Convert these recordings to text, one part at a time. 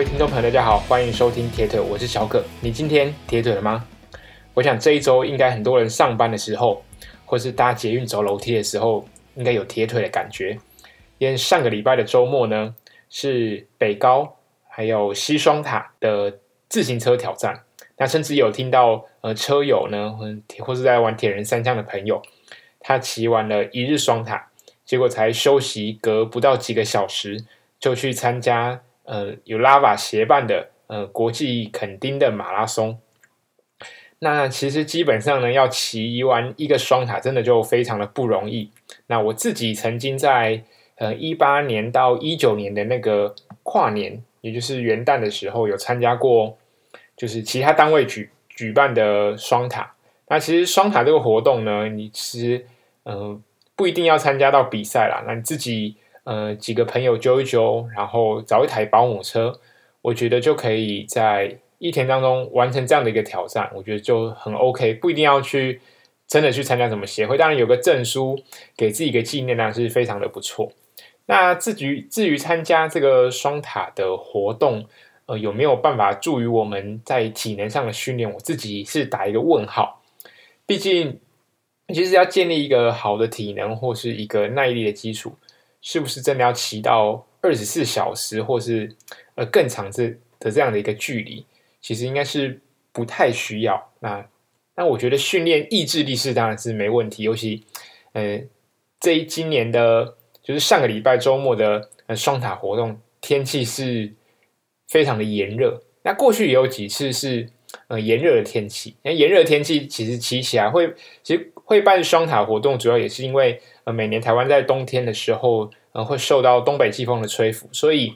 位听众朋友，大家好，欢迎收听铁腿，我是小可。你今天铁腿了吗？我想这一周应该很多人上班的时候，或是搭捷运走楼梯的时候，应该有铁腿的感觉。因为上个礼拜的周末呢，是北高还有西双塔的自行车挑战。那甚至有听到呃车友呢，或是在玩铁人三项的朋友，他骑完了一日双塔，结果才休息隔不到几个小时，就去参加呃有 Lava 协办的呃国际垦丁的马拉松。那其实基本上呢，要骑完一个双塔，真的就非常的不容易。那我自己曾经在呃一八年到一九年的那个跨年，也就是元旦的时候，有参加过。就是其他单位举举办的双塔，那其实双塔这个活动呢，你其实呃不一定要参加到比赛啦，那你自己呃几个朋友揪一揪，然后找一台保姆车，我觉得就可以在一天当中完成这样的一个挑战，我觉得就很 OK，不一定要去真的去参加什么协会，当然有个证书给自己一个纪念呢，是非常的不错。那至于至于参加这个双塔的活动。呃，有没有办法助于我们在体能上的训练？我自己是打一个问号。毕竟，其实要建立一个好的体能或是一个耐力的基础，是不是真的要骑到二十四小时，或是呃更长这的这样的一个距离？其实应该是不太需要。那那我觉得训练意志力是当然是没问题。尤其，呃，这一今年的，就是上个礼拜周末的呃双塔活动，天气是。非常的炎热，那过去也有几次是呃炎热的天气。那炎热的天气其实骑起来会，其实会办双塔活动，主要也是因为每年台湾在冬天的时候，呃会受到东北季风的吹拂，所以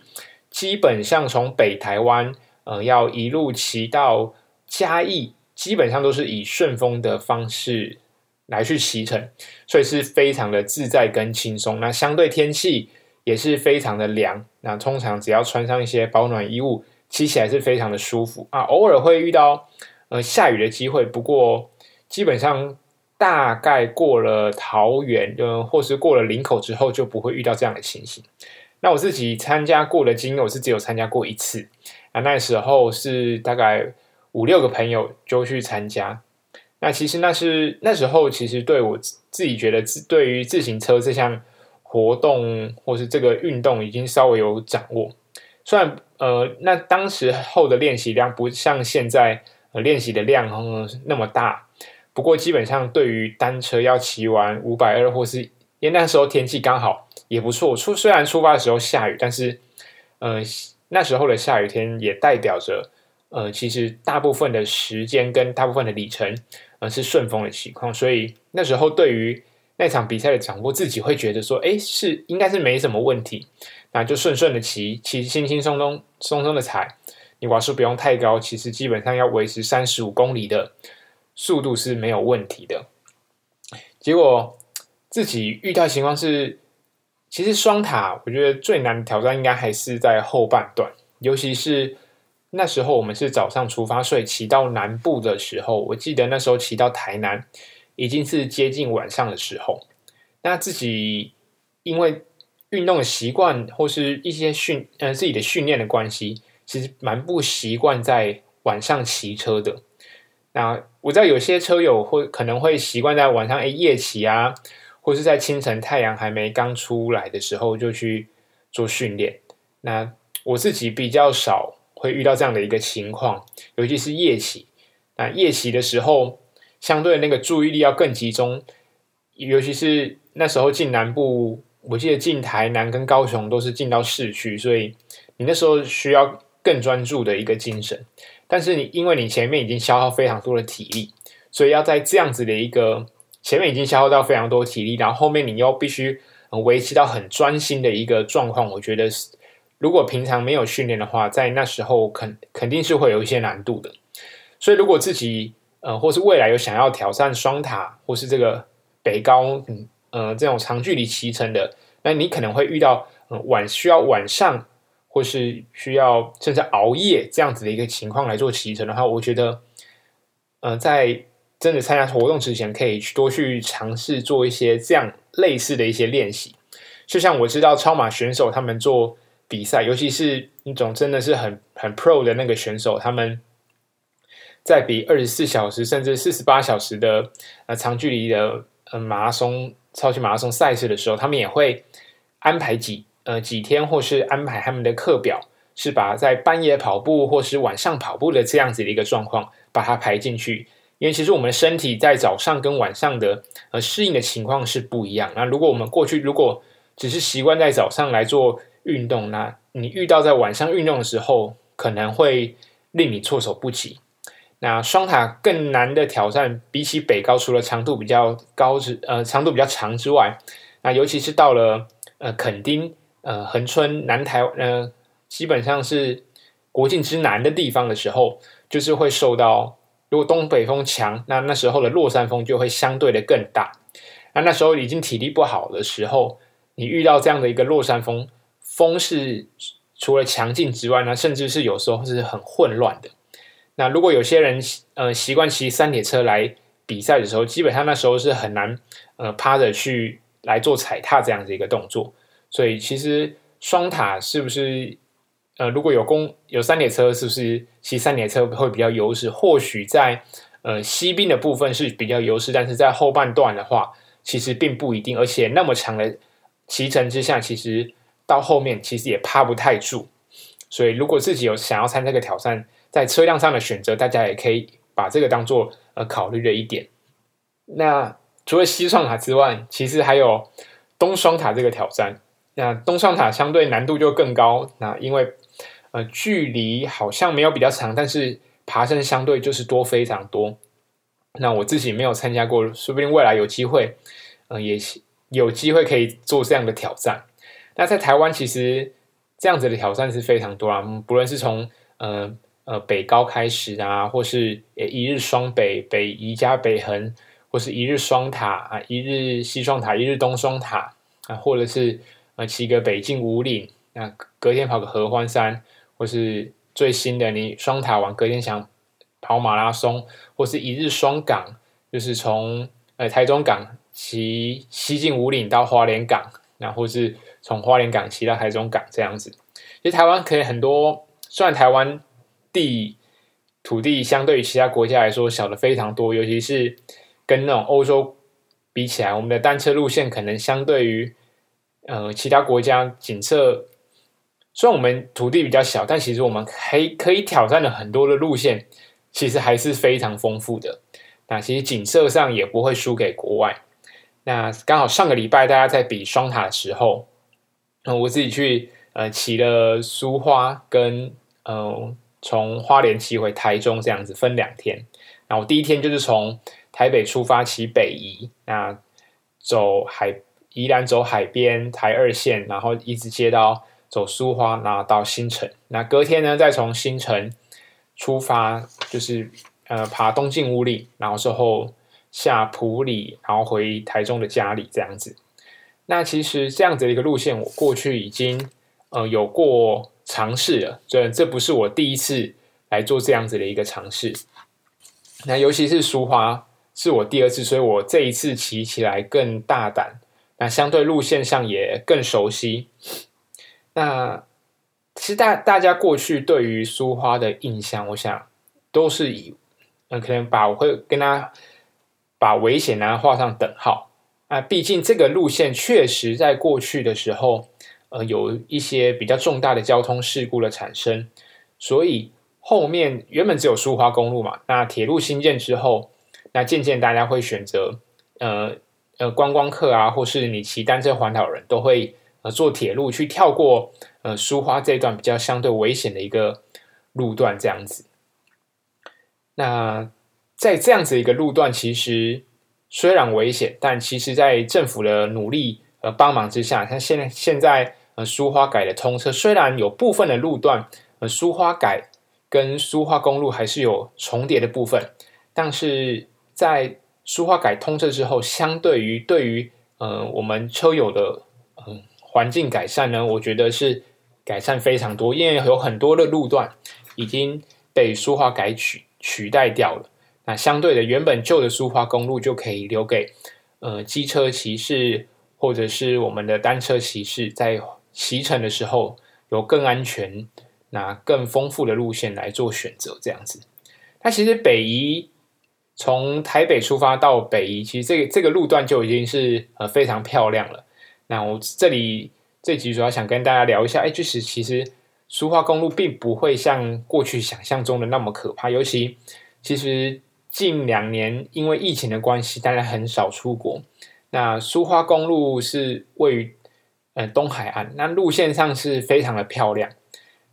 基本上从北台湾呃要一路骑到嘉义，基本上都是以顺风的方式来去骑乘，所以是非常的自在跟轻松。那相对天气。也是非常的凉，那通常只要穿上一些保暖衣物，骑起来是非常的舒服啊。偶尔会遇到呃下雨的机会，不过基本上大概过了桃园，呃或是过了林口之后，就不会遇到这样的情形。那我自己参加过的经验，我是只有参加过一次啊，那时候是大概五六个朋友就去参加。那其实那是那时候，其实对我自己觉得自对于自行车这项。活动或是这个运动已经稍微有掌握，虽然呃，那当时候的练习量不像现在呃练习的量呃那么大，不过基本上对于单车要骑完五百二或是因为那时候天气刚好也不错，出虽然出发的时候下雨，但是呃那时候的下雨天也代表着呃其实大部分的时间跟大部分的里程呃是顺风的情况，所以那时候对于那场比赛的掌握，自己会觉得说，哎，是应该是没什么问题，那就顺顺的骑，骑轻轻松松松松的踩，你瓦数不用太高，其实基本上要维持三十五公里的速度是没有问题的。结果自己遇到情况是，其实双塔我觉得最难挑战应该还是在后半段，尤其是那时候我们是早上出发，所以骑到南部的时候，我记得那时候骑到台南。已经是接近晚上的时候，那自己因为运动的习惯或是一些训呃自己的训练的关系，其实蛮不习惯在晚上骑车的。那我知道有些车友会可能会习惯在晚上诶夜骑啊，或是在清晨太阳还没刚出来的时候就去做训练。那我自己比较少会遇到这样的一个情况，尤其是夜骑。那夜骑的时候。相对那个注意力要更集中，尤其是那时候进南部，我记得进台南跟高雄都是进到市区，所以你那时候需要更专注的一个精神。但是你因为你前面已经消耗非常多的体力，所以要在这样子的一个前面已经消耗到非常多体力，然后后面你又必须维持到很专心的一个状况，我觉得如果平常没有训练的话，在那时候肯肯定是会有一些难度的。所以如果自己呃，或是未来有想要挑战双塔，或是这个北高，嗯，呃，这种长距离骑乘的，那你可能会遇到，呃，晚需要晚上，或是需要甚至熬夜这样子的一个情况来做骑乘的话，我觉得，呃，在真的参加活动之前，可以去多去尝试做一些这样类似的一些练习。就像我知道超马选手他们做比赛，尤其是那种真的是很很 pro 的那个选手，他们在比二十四小时甚至四十八小时的呃长距离的呃马拉松、超级马拉松赛事的时候，他们也会安排几呃几天，或是安排他们的课表，是把在半夜跑步或是晚上跑步的这样子的一个状况把它排进去。因为其实我们身体在早上跟晚上的呃适应的情况是不一样。那如果我们过去如果只是习惯在早上来做运动，那你遇到在晚上运动的时候，可能会令你措手不及。那双塔更难的挑战，比起北高，除了长度比较高之呃长度比较长之外，那尤其是到了呃垦丁呃恒春南台呃基本上是国境之南的地方的时候，就是会受到。如果东北风强，那那时候的落山风就会相对的更大。那那时候已经体力不好的时候，你遇到这样的一个落山风，风是除了强劲之外呢，甚至是有时候是很混乱的。那如果有些人呃习惯骑三铁车来比赛的时候，基本上那时候是很难呃趴着去来做踩踏这样的一个动作。所以其实双塔是不是？呃，如果有公有三列车，是不是骑三列车会比较优势？或许在呃西滨的部分是比较优势，但是在后半段的话，其实并不一定。而且那么长的骑乘之下，其实到后面其实也趴不太住。所以，如果自己有想要参加这个挑战，在车辆上的选择，大家也可以把这个当做呃考虑的一点。那除了西双塔之外，其实还有东双塔这个挑战。那东双塔相对难度就更高。那因为呃，距离好像没有比较长，但是爬升相对就是多非常多。那我自己没有参加过，说不定未来有机会，嗯、也有机会可以做这样的挑战。那在台湾，其实这样子的挑战是非常多啊，不论是从呃呃北高开始啊，或是一日双北、北宜加北横，或是一日双塔啊，一日西双塔、一日东双塔啊，或者是呃骑个北进五岭，那隔天跑个合欢山。或是最新的，你双塔王隔天想跑马拉松，或是一日双港，就是从呃台中港骑西进五岭到花莲港，然后是从花莲港骑到台中港这样子。其实台湾可以很多，虽然台湾地土地相对于其他国家来说小的非常多，尤其是跟那种欧洲比起来，我们的单车路线可能相对于呃其他国家景色。虽然我们土地比较小，但其实我们还可以挑战的很多的路线，其实还是非常丰富的。那其实景色上也不会输给国外。那刚好上个礼拜大家在比双塔的时候，嗯，我自己去呃骑了苏花跟呃从花莲骑回台中这样子分两天。那我第一天就是从台北出发骑北移，那走海宜兰走海边台二线，然后一直接到。走苏花，然后到新城。那隔天呢，再从新城出发，就是呃爬东进武岭，然后之后下埔里，然后回台中的家里这样子。那其实这样子的一个路线，我过去已经呃有过尝试了，这这不是我第一次来做这样子的一个尝试。那尤其是苏花是我第二次，所以我这一次骑起来更大胆，那相对路线上也更熟悉。那其实大大家过去对于苏花的印象，我想都是以嗯，可能把我会跟他把危险呢画上等号啊。毕竟这个路线确实在过去的时候，呃，有一些比较重大的交通事故的产生，所以后面原本只有苏花公路嘛。那铁路兴建之后，那渐渐大家会选择呃呃观光客啊，或是你骑单车环岛人都会。呃，坐铁路去跳过呃苏花这段比较相对危险的一个路段，这样子。那在这样子一个路段，其实虽然危险，但其实在政府的努力和帮忙之下，像现在现在呃苏花改的通车，虽然有部分的路段呃苏花改跟苏花公路还是有重叠的部分，但是在苏花改通车之后，相对于对于呃我们车友的嗯。环境改善呢，我觉得是改善非常多，因为有很多的路段已经被苏花改取取代掉了。那相对的，原本旧的苏花公路就可以留给呃机车骑士或者是我们的单车骑士在骑乘的时候有更安全、那更丰富的路线来做选择，这样子。那其实北宜从台北出发到北宜，其实这个这个路段就已经是呃非常漂亮了。那我这里这集主要想跟大家聊一下，哎，就是其实苏花公路并不会像过去想象中的那么可怕，尤其其实近两年因为疫情的关系，大家很少出国。那苏花公路是位于呃东海岸，那路线上是非常的漂亮。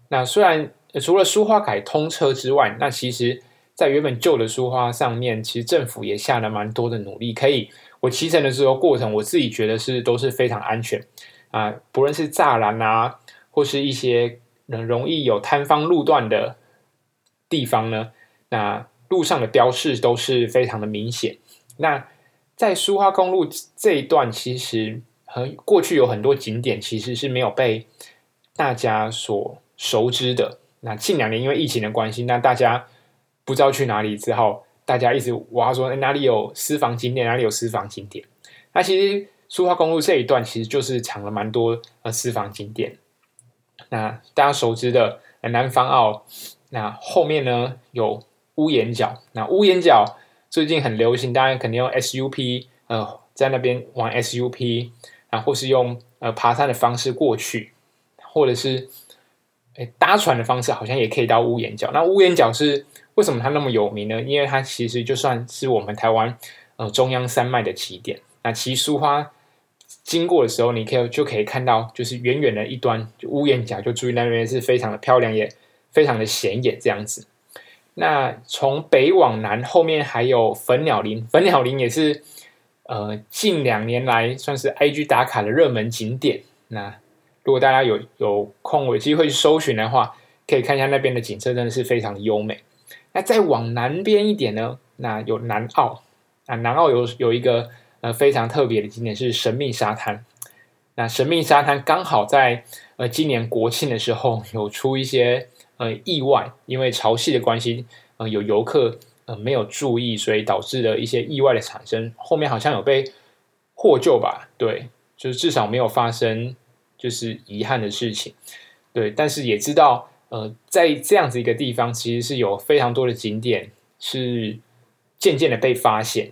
那虽然除了苏花改通车之外，那其实在原本旧的书花上面，其实政府也下了蛮多的努力。可以我骑乘的时候过程，我自己觉得是都是非常安全啊，不论是栅栏啊，或是一些容易有塌方路段的地方呢，那路上的标示都是非常的明显。那在苏花公路这一段，其实和过去有很多景点其实是没有被大家所熟知的。那近两年因为疫情的关系，那大家不知道去哪里，之后大家一直挖说哪里有私房景点，哪里有私房景点。那其实苏花公路这一段其实就是藏了蛮多呃私房景点。那大家熟知的南方澳，那后面呢有屋檐角，那屋檐角。最近很流行，大家肯定用 SUP，呃，在那边玩 SUP 啊，或是用呃爬山的方式过去，或者是搭船的方式，好像也可以到屋檐角。那屋檐角是为什么它那么有名呢？因为它其实就算是我们台湾呃中央山脉的起点。那骑书花经过的时候，你可以就可以看到，就是远远的一端就屋檐角，就注意那边是非常的漂亮，也非常的显眼，这样子。那从北往南，后面还有粉鸟林，粉鸟林也是呃近两年来算是 IG 打卡的热门景点。那如果大家有有空有机会去搜寻的话，可以看一下那边的景色，真的是非常优美。那再往南边一点呢，那有南澳啊，南澳有有一个呃非常特别的景点是神秘沙滩。那神秘沙滩刚好在呃今年国庆的时候有出一些。呃，意外，因为潮汐的关系，呃，有游客呃没有注意，所以导致了一些意外的产生。后面好像有被获救吧？对，就是至少没有发生就是遗憾的事情。对，但是也知道，呃，在这样子一个地方，其实是有非常多的景点是渐渐的被发现。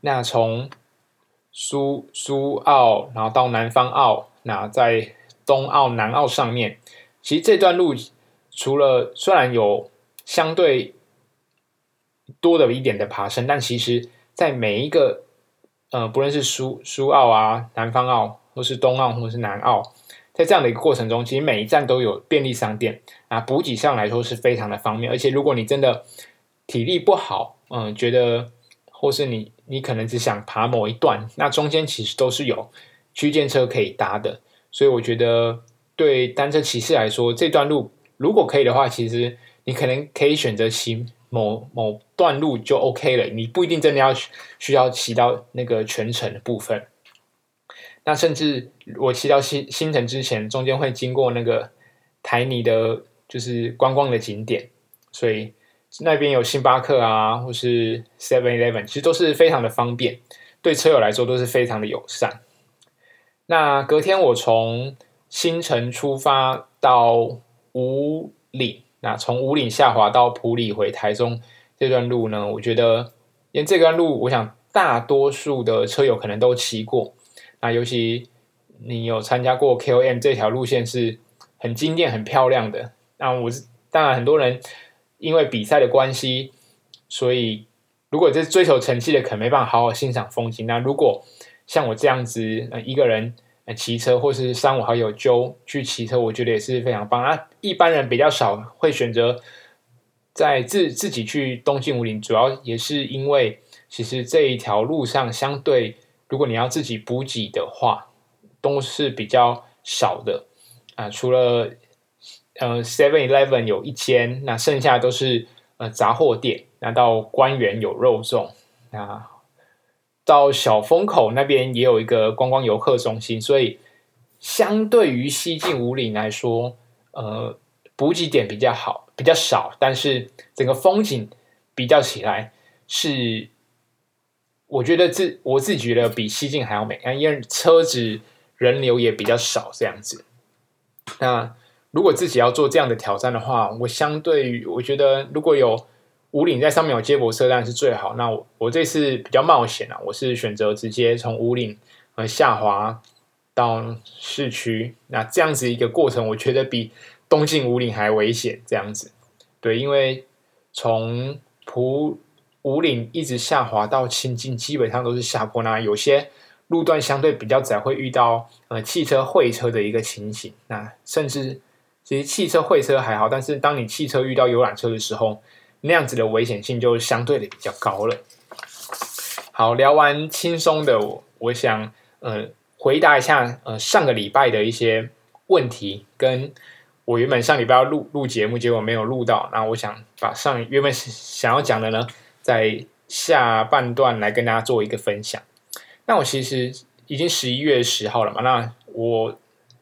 那从苏苏澳，然后到南方澳，那在东澳、南澳上面。其实这段路除了虽然有相对多的一点的爬升，但其实在每一个呃，不论是苏苏澳啊、南方澳，或是东澳，或是南澳，在这样的一个过程中，其实每一站都有便利商店啊，补给上来说是非常的方便。而且如果你真的体力不好，嗯、觉得或是你你可能只想爬某一段，那中间其实都是有区间车可以搭的，所以我觉得。对单车骑士来说，这段路如果可以的话，其实你可能可以选择骑某某段路就 OK 了。你不一定真的要需要骑到那个全程的部分。那甚至我骑到新新城之前，中间会经过那个台泥的，就是观光的景点，所以那边有星巴克啊，或是 Seven Eleven，其实都是非常的方便，对车友来说都是非常的友善。那隔天我从新城出发到五岭，那从五岭下滑到埔里回台中这段路呢，我觉得因为这段路，我想大多数的车友可能都骑过。那尤其你有参加过 KOM 这条路线是很经典、很漂亮的。那我是当然很多人因为比赛的关系，所以如果这追求成绩的，可能没办法好好欣赏风景。那如果像我这样子，一个人。骑车或是三五好友揪去骑车，我觉得也是非常棒啊！一般人比较少会选择在自自己去东进武岭，主要也是因为其实这一条路上相对，如果你要自己补给的话，都是比较少的啊。除了呃 Seven Eleven 有一间，那剩下都是呃杂货店。那到官园有肉粽啊。到小风口那边也有一个观光游客中心，所以相对于西进武岭来说，呃，补给点比较好，比较少，但是整个风景比较起来是，我觉得自我自己觉得比西进还要美，因为车子人流也比较少这样子。那如果自己要做这样的挑战的话，我相对于我觉得如果有五岭在上面有接驳车，当然是最好。那我我这次比较冒险啊，我是选择直接从五岭呃下滑到市区。那这样子一个过程，我觉得比东进五岭还危险。这样子，对，因为从普五岭一直下滑到清境，基本上都是下坡。那有些路段相对比较窄，会遇到呃汽车会车的一个情形。那甚至其实汽车会车还好，但是当你汽车遇到游览车的时候，那样子的危险性就相对的比较高了。好，聊完轻松的我，我想呃回答一下呃上个礼拜的一些问题，跟我原本上礼拜要录录节目，结果没有录到。那我想把上原本想要讲的呢，在下半段来跟大家做一个分享。那我其实已经十一月十号了嘛，那我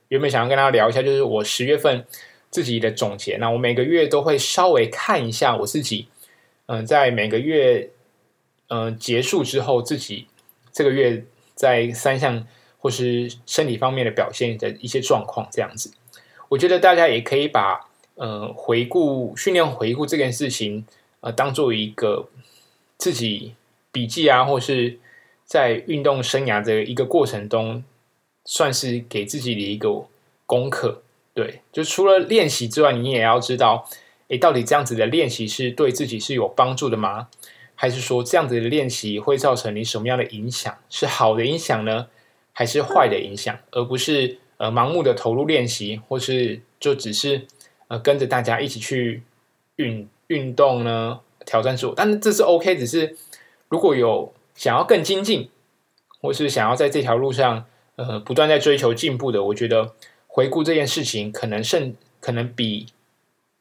原本想要跟大家聊一下，就是我十月份。自己的总结，那我每个月都会稍微看一下我自己，嗯、在每个月嗯、结束之后，自己这个月在三项或是身体方面的表现的一些状况，这样子，我觉得大家也可以把呃回顾训练回顾这件事情，呃，当做一个自己笔记啊，或是在运动生涯的一个过程中，算是给自己的一个功课。对，就除了练习之外，你也要知道，诶，到底这样子的练习是对自己是有帮助的吗？还是说这样子的练习会造成你什么样的影响？是好的影响呢，还是坏的影响？而不是呃盲目的投入练习，或是就只是呃跟着大家一起去运运动呢？挑战自我，但是这是 OK，只是如果有想要更精进，或是想要在这条路上呃不断在追求进步的，我觉得。回顾这件事情，可能甚可能比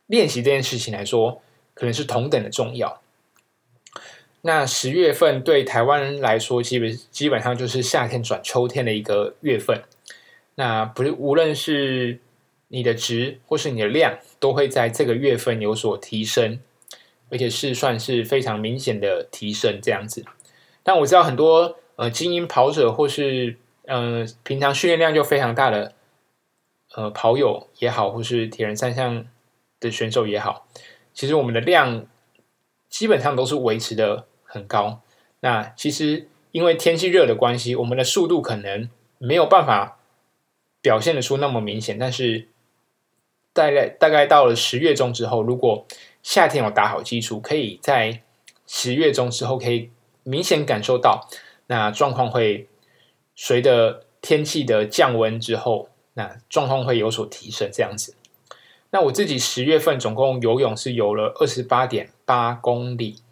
练习这件事情来说，可能是同等的重要。那十月份对台湾人来说，基本基本上就是夏天转秋天的一个月份。那不是无论是你的值或是你的量，都会在这个月份有所提升，而且是算是非常明显的提升这样子。但我知道很多呃精英跑者或是呃平常训练量就非常大的。呃，跑友也好，或是铁人三项的选手也好，其实我们的量基本上都是维持的很高。那其实因为天气热的关系，我们的速度可能没有办法表现得出那么明显。但是大概大概到了十月中之后，如果夏天有打好基础，可以在十月中之后可以明显感受到，那状况会随着天气的降温之后。那状况会有所提升，这样子。那我自己十月份总共游泳是游了二十八点八公里。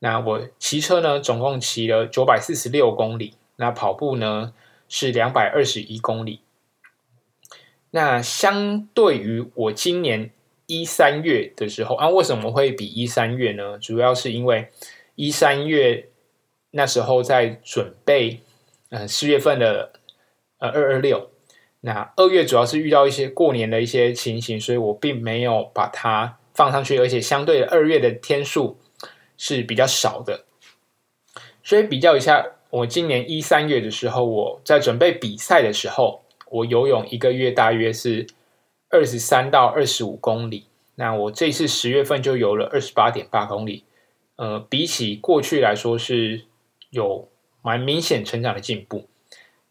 那我骑车呢，总共骑了九百四十六公里。那跑步呢是两百二十一公里。那相对于我今年一三月的时候啊，为什么会比一三月呢？主要是因为一三月那时候在准备，呃，四月份的呃二二六。那二月主要是遇到一些过年的一些情形，所以我并没有把它放上去，而且相对二月的天数是比较少的，所以比较一下，我今年一三月的时候，我在准备比赛的时候，我游泳一个月大约是二十三到二十五公里，那我这次十月份就游了二十八点八公里，呃，比起过去来说是有蛮明显成长的进步，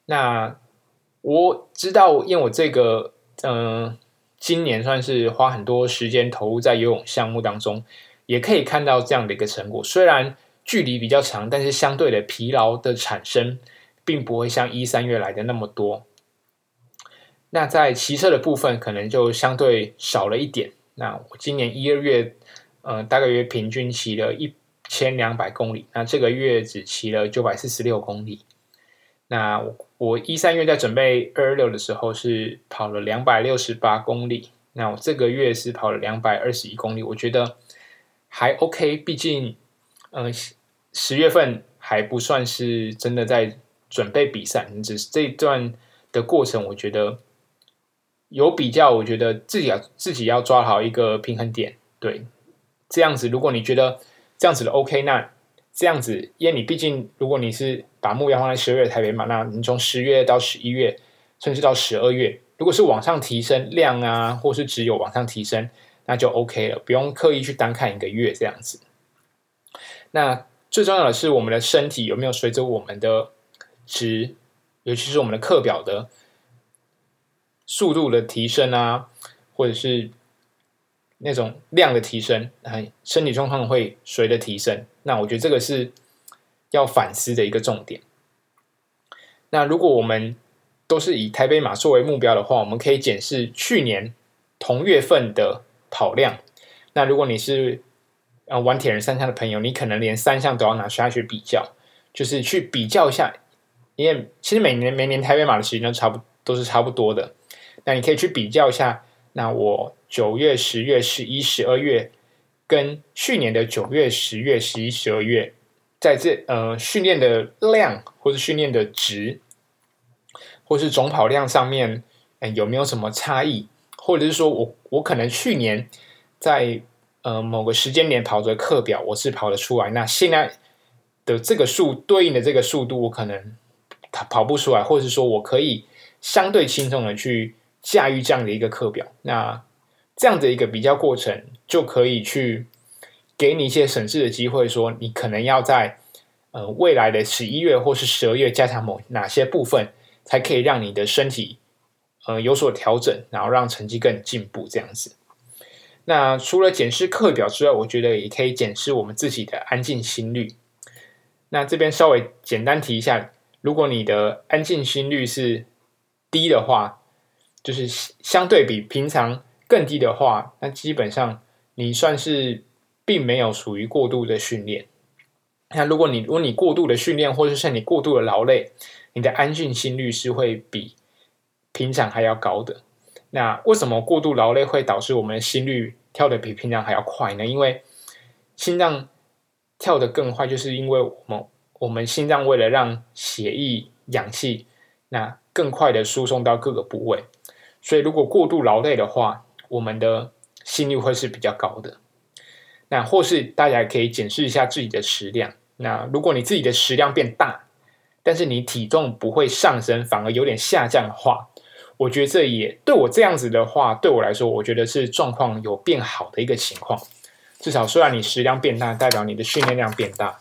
那。我知道，因为我这个嗯、今年算是花很多时间投入在游泳项目当中，也可以看到这样的一个成果。虽然距离比较长，但是相对的疲劳的产生，并不会像一三月来的那么多。那在骑车的部分，可能就相对少了一点。那我今年一二月，呃，大概约平均骑了一千两百公里，那这个月只骑了九百四十六公里。那我我一三月在准备二六的时候是跑了两百六十八公里，那我这个月是跑了两百二十一公里，我觉得还 OK，毕竟嗯、十月份还不算是真的在准备比赛，只是这一段的过程，我觉得有比较，我觉得自己要自己要抓好一个平衡点，对，这样子如果你觉得这样子的 OK，那。这样子，因为你毕竟，如果你是把目标放在十二月台北嘛，那你从十月到十一月，甚至到十二月，如果是往上提升量啊，或是只有往上提升，那就 OK 了，不用刻意去单看一个月这样子。那最重要的是，我们的身体有没有随着我们的值，尤其是我们的课表的速度的提升啊，或者是那种量的提升，身体状况会随着提升。那我觉得这个是要反思的一个重点。那如果我们都是以台北马作为目标的话，我们可以检视去年同月份的跑量。那如果你是呃玩铁人三项的朋友，你可能连三项都要拿下去比较，就是去比较一下。因为其实每年每年台北马的时间都差不都是差不多的。那你可以去比较一下，那我九月、十月、十一、十二月跟去年的九月、十月、十一、十二月。在这呃训练的量或者训练的值，或是总跑量上面，呃，有没有什么差异？或者是说我我可能去年在呃某个时间点跑的课表我是跑得出来，那现在的这个数对应的这个速度我可能跑跑不出来，或者是说我可以相对轻松的去驾驭这样的一个课表，那这样的一个比较过程就可以去。给你一些审视的机会，说你可能要在呃未来的十一月或是十二月加强某哪些部分，才可以让你的身体呃有所调整，然后让成绩更进步这样子。那除了检视课表之外，我觉得也可以检视我们自己的安静心率。那这边稍微简单提一下，如果你的安静心率是低的话，就是相对比平常更低的话，那基本上你算是。并没有属于过度的训练。那如果你如果你过度的训练，或者是你过度的劳累，你的安静心率是会比平常还要高的。那为什么过度劳累会导致我们的心率跳得比平常还要快呢？因为心脏跳得更快，就是因为我们我们心脏为了让血液、氧气那更快的输送到各个部位，所以如果过度劳累的话，我们的心率会是比较高的。那或是大家也可以检视一下自己的食量。那如果你自己的食量变大，但是你体重不会上升，反而有点下降的话，我觉得这也对我这样子的话，对我来说，我觉得是状况有变好的一个情况。至少虽然你食量变大，代表你的训练量变大，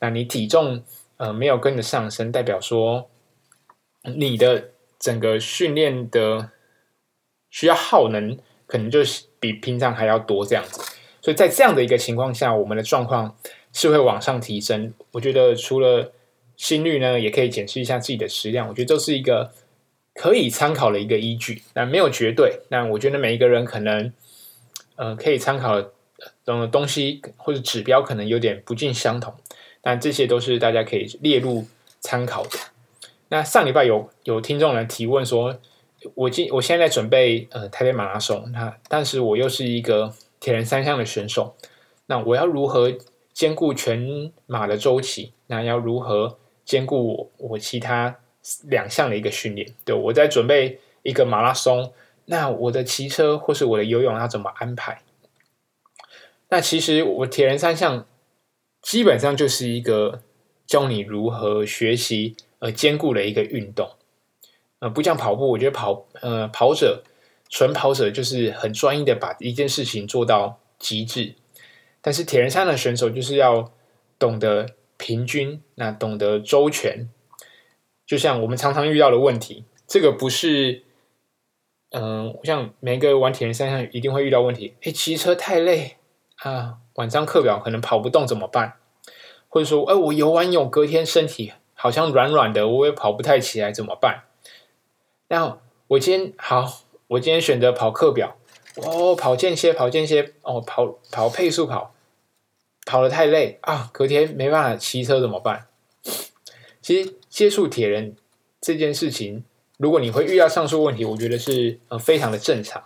那你体重呃没有跟着上升，代表说你的整个训练的需要耗能可能就是比平常还要多这样子。所以在这样的一个情况下，我们的状况是会往上提升。我觉得除了心率呢，也可以检视一下自己的食量。我觉得这是一个可以参考的一个依据。那没有绝对，那我觉得每一个人可能呃可以参考的东西或者指标可能有点不尽相同。但这些都是大家可以列入参考的。那上礼拜有有听众来提问说，我今我现在在准备呃台北马拉松，那但是我又是一个。铁人三项的选手，那我要如何兼顾全马的周期？那要如何兼顾我我其他两项的一个训练？对，我在准备一个马拉松，那我的骑车或是我的游泳要怎么安排？那其实我铁人三项基本上就是一个教你如何学习而兼顾的一个运动。呃，不像跑步，我觉得跑呃跑者。纯跑者就是很专一的把一件事情做到极致，但是铁人三项的选手就是要懂得平均，那懂得周全。就像我们常常遇到的问题，这个不是，嗯、呃，像每个玩铁人三项一定会遇到问题。哎，骑车太累啊，晚上课表可能跑不动怎么办？或者说，哎，我游完泳隔天身体好像软软的，我也跑不太起来怎么办？那我今天好。我今天选择跑课表，哦，跑间歇，跑间歇，哦，跑跑配速跑，跑得太累啊，隔天没办法骑车怎么办？其实接触铁人这件事情，如果你会遇到上述问题，我觉得是呃非常的正常。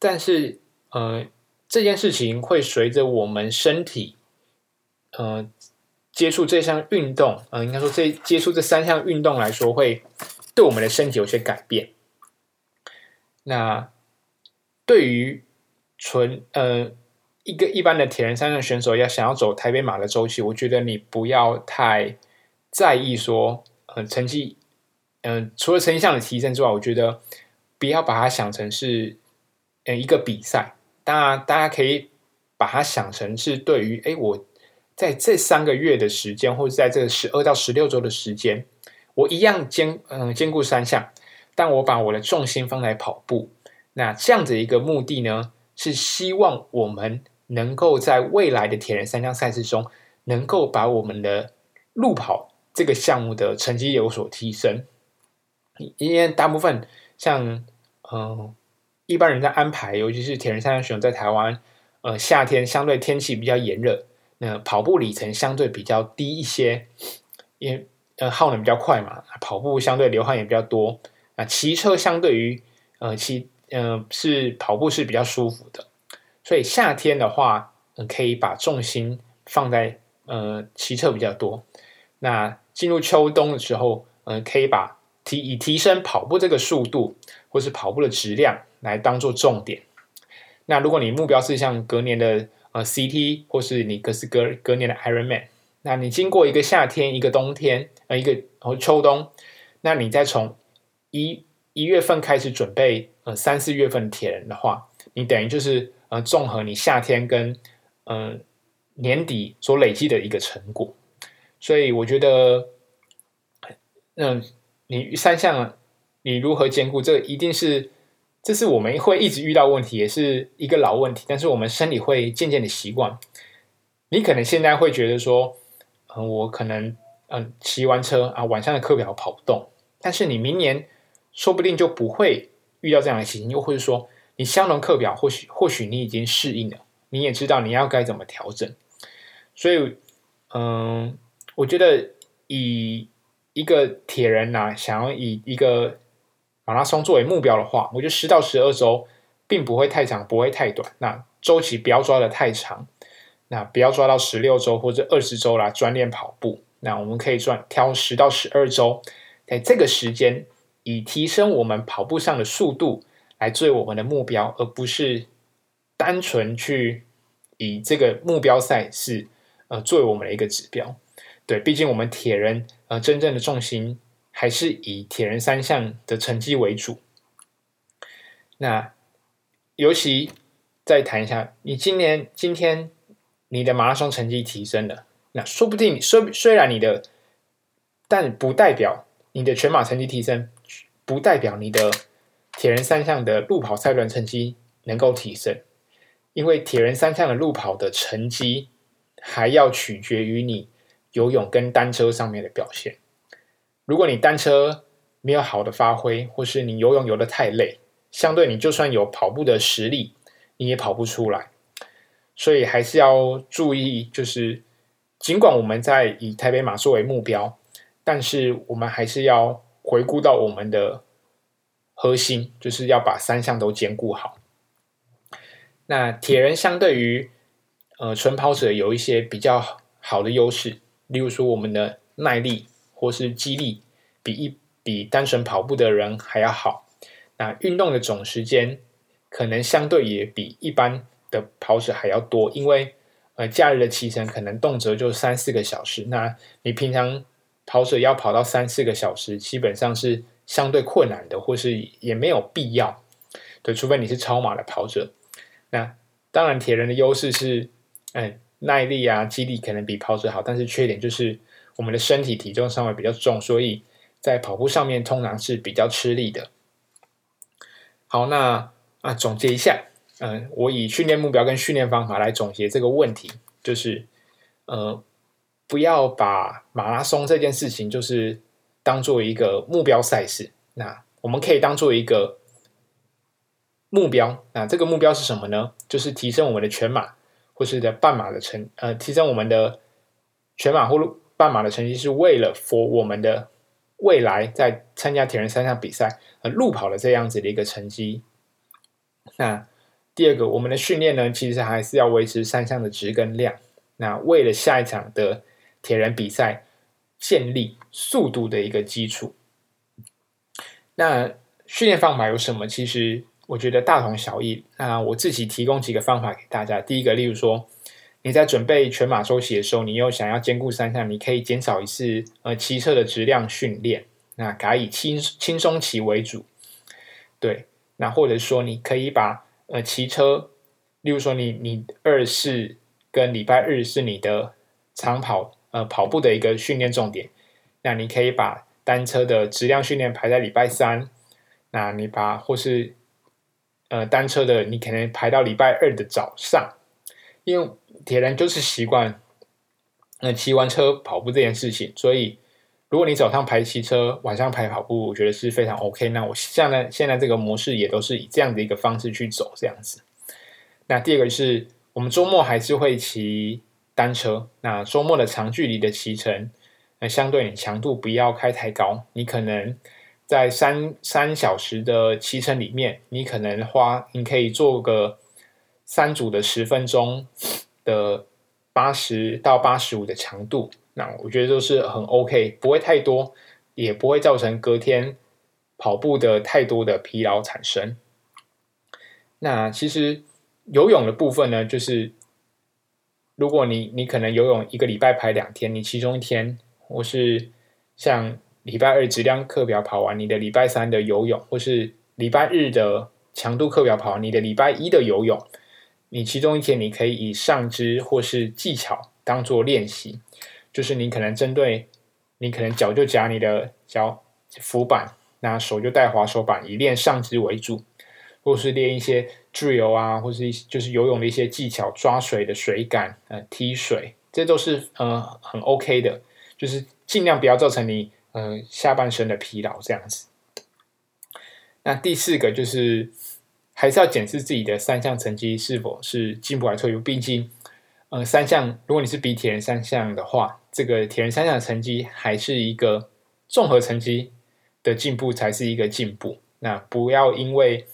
但是呃这件事情会随着我们身体呃接触这项运动，呃应该说这接触这三项运动来说，会对我们的身体有些改变。那对于纯呃一个一般的铁人三项选手要想要走台北马的周期，我觉得你不要太在意说呃成绩，嗯、除了成绩上的提升之外，我觉得不要把它想成是呃一个比赛，当然大家可以把它想成是对于哎我在这三个月的时间，或者在这个十二到十六周的时间，我一样兼嗯兼顾三项，但我把我的重心放在跑步，那这样子一个目的呢，是希望我们能够在未来的铁人三项赛事中，能够把我们的路跑这个项目的成绩有所提升。因为大部分像嗯一般人在安排，尤其是铁人三项选手在台湾，呃夏天相对天气比较炎热，那跑步里程相对比较低一些，因呃耗能比较快嘛，跑步相对流汗也比较多。啊，骑车相对于呃骑呃是跑步是比较舒服的，所以夏天的话，嗯，可以把重心放在呃骑车比较多。那进入秋冬的时候，嗯，可以把提以提升跑步这个速度，或是跑步的质量来当做重点。那如果你目标是像隔年的呃 CT，或是你隔是隔隔年的 Ironman，那你经过一个夏天、一个冬天、呃一个和秋冬，那你再从一一月份开始准备呃三四月份铁人的话，你等于就是呃综合你夏天跟呃年底所累积的一个成果。所以我觉得，嗯。你三项你如何兼顾？这一定是，这是我们会一直遇到问题，也是一个老问题。但是我们身体会渐渐的习惯。你可能现在会觉得说，嗯，我可能嗯骑完车啊，晚上的课表跑不动。但是你明年说不定就不会遇到这样的情形，又或者说你相同课表，或许或许你已经适应了，你也知道你要该怎么调整。所以，嗯，我觉得以。一个铁人呐、想要以一个马拉松作为目标的话，我觉得十到十二周并不会太长，不会太短。那周期不要抓的太长，那不要抓到十六周或者二十周来专练跑步。那我们可以专挑十到十二周，在这个时间以提升我们跑步上的速度来作为我们的目标，而不是单纯去以这个目标赛事呃作为我们的一个指标。对，毕竟我们铁人，呃，真正的重心还是以铁人三项的成绩为主。那尤其再谈一下，你今年今天你的马拉松成绩提升了，那说不定虽虽然你的，但不代表你的全马成绩提升，不代表你的铁人三项的路跑赛段成绩能够提升，因为铁人三项的路跑的成绩还要取决于你。游泳跟单车上面的表现，如果你单车没有好的发挥，或是你游泳游得太累，相对你就算有跑步的实力，你也跑不出来。所以还是要注意，就是尽管我们在以台北马作为目标，但是我们还是要回顾到我们的核心，就是要把三项都兼顾好。那铁人相对于呃纯跑者有一些比较好的优势。例如说，我们的耐力或是肌力比一比单纯跑步的人还要好。那运动的总时间可能相对也比一般的跑者还要多，因为呃，假日的骑乘可能动辄就三四个小时。那你平常跑者要跑到三四个小时，基本上是相对困难的，或是也没有必要。对，除非你是超马的跑者。那当然，铁人的优势是，嗯。耐力啊，肌力可能比跑者好，但是缺点就是我们的身体体重稍微比较重，所以在跑步上面通常是比较吃力的。好，那啊总结一下，嗯，我以训练目标跟训练方法来总结这个问题，就是呃，不要把马拉松这件事情就是当做一个目标赛事，那我们可以当做一个目标，那这个目标是什么呢？就是提升我们的全马。或是的半马的成呃，提升我们的全马或半马的成绩，是为了 for 我们的未来在参加铁人三项比赛呃路跑的这样子的一个成绩。那第二个，我们的训练呢，其实还是要维持三项的值跟量。那为了下一场的铁人比赛建立速度的一个基础。那训练方法有什么？其实。我觉得大同小异。那我自己提供几个方法给大家。第一个，例如说你在准备全马周期的时候，你又想要兼顾三项，你可以减少一次呃骑车的质量训练，那改以轻轻松骑为主。对，那或者说你可以把呃骑车，例如说你你二四跟礼拜日是你的长跑呃跑步的一个训练重点，那你可以把单车的质量训练排在礼拜三，那你把或是呃单车的你可能排到礼拜二的早上，因为铁人就是习惯呃骑完车跑步这件事情，所以。如果你早上排骑车，晚上排跑步，我觉得是非常 OK。那我现在现在这个模式也都是以这样的一个方式去走，这样子。那第二个是我们周末还是会骑单车。那周末的长距离的骑乘，那相对你强度不要开太高。你可能在三三小时的骑乘里面，你可能花，你可以做个三组的十分钟的八十到八十五的强度。那我觉得都是很 OK，不会太多，也不会造成隔天跑步的太多的疲劳产生。那其实游泳的部分呢，就是如果你你可能游泳一个礼拜排两天，你其中一天或是像礼拜二质量课表跑完，你的礼拜三的游泳，或是礼拜日的强度课表跑完，你的礼拜一的游泳，你其中一天你可以以上肢或是技巧当做练习。就是你可能针对，你可能脚就夹你的脚浮板，那手就带滑手板，以练上肢为主，或是练一些 drill 啊，或是就是游泳的一些技巧，抓水的水感，呃，踢水，这都是呃很 OK 的，就是尽量不要造成你呃下半身的疲劳这样子。那第四个就是还是要检视自己的三项成绩是否是进步还是退步，毕竟。呃，三项，如果你是比铁人三项的话，这个铁人三项的成绩还是一个综合成绩的进步才是一个进步。那不要因为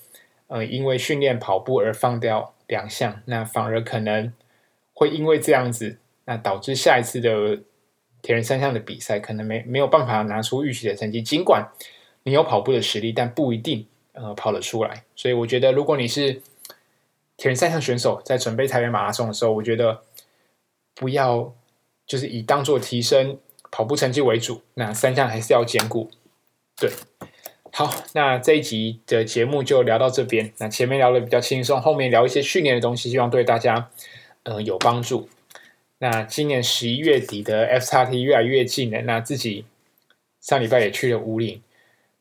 呃因为训练跑步而放掉两项，那反而可能会因为这样子，那导致下一次的铁人三项的比赛可能没没有办法拿出预期的成绩。尽管你有跑步的实力，但不一定呃跑得出来。所以我觉得，如果你是铁人三项选手在准备台北马拉松的时候，我觉得不要就是以当做提升跑步成绩为主，那三项还是要兼顾。对，好，那这一集的节目就聊到这边。那前面聊的比较轻松，后面聊一些训练的东西，希望对大家呃有帮助。那今年十一月底的 FXT 越来越近了，那自己上礼拜也去了武岭。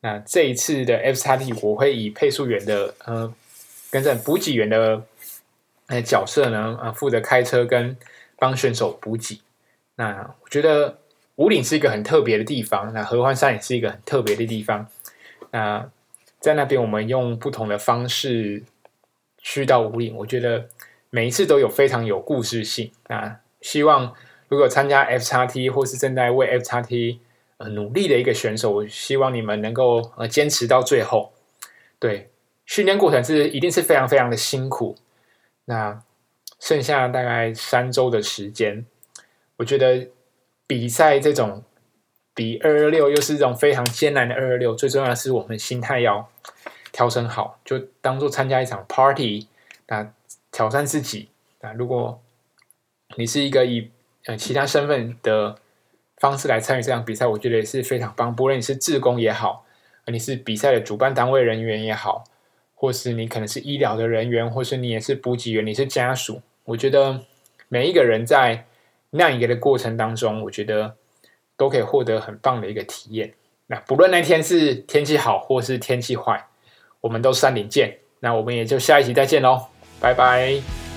那这一次的 FXT 我会以配速员的呃。跟着补给员的呃角色呢，啊，负责开车跟帮选手补给。那我觉得武岭是一个很特别的地方，那合欢山也是一个很特别的地方。那在那边我们用不同的方式去到武岭，我觉得每一次都有非常有故事性。那希望如果参加 FXT 或是正在为 FXT 呃努力的一个选手，我希望你们能够呃坚持到最后。对。训练过程是一定是非常非常的辛苦，那剩下大概三周的时间，我觉得比赛这种比二二六又是这种非常艰难的二二六，最重要的是我们心态要调整好，就当做参加一场 party，那挑战自己。那如果你是一个以呃其他身份的方式来参与这场比赛，我觉得也是非常棒。不论你是志工也好，你是比赛的主办单位人员也好。或是你可能是医疗的人员，或是你也是补给员，你是家属。我觉得每一个人在那一个的过程当中，我觉得都可以获得很棒的一个体验。那不论那天是天气好，或是天气坏，我们都山顶见。那我们也就下一集再见喽，拜拜。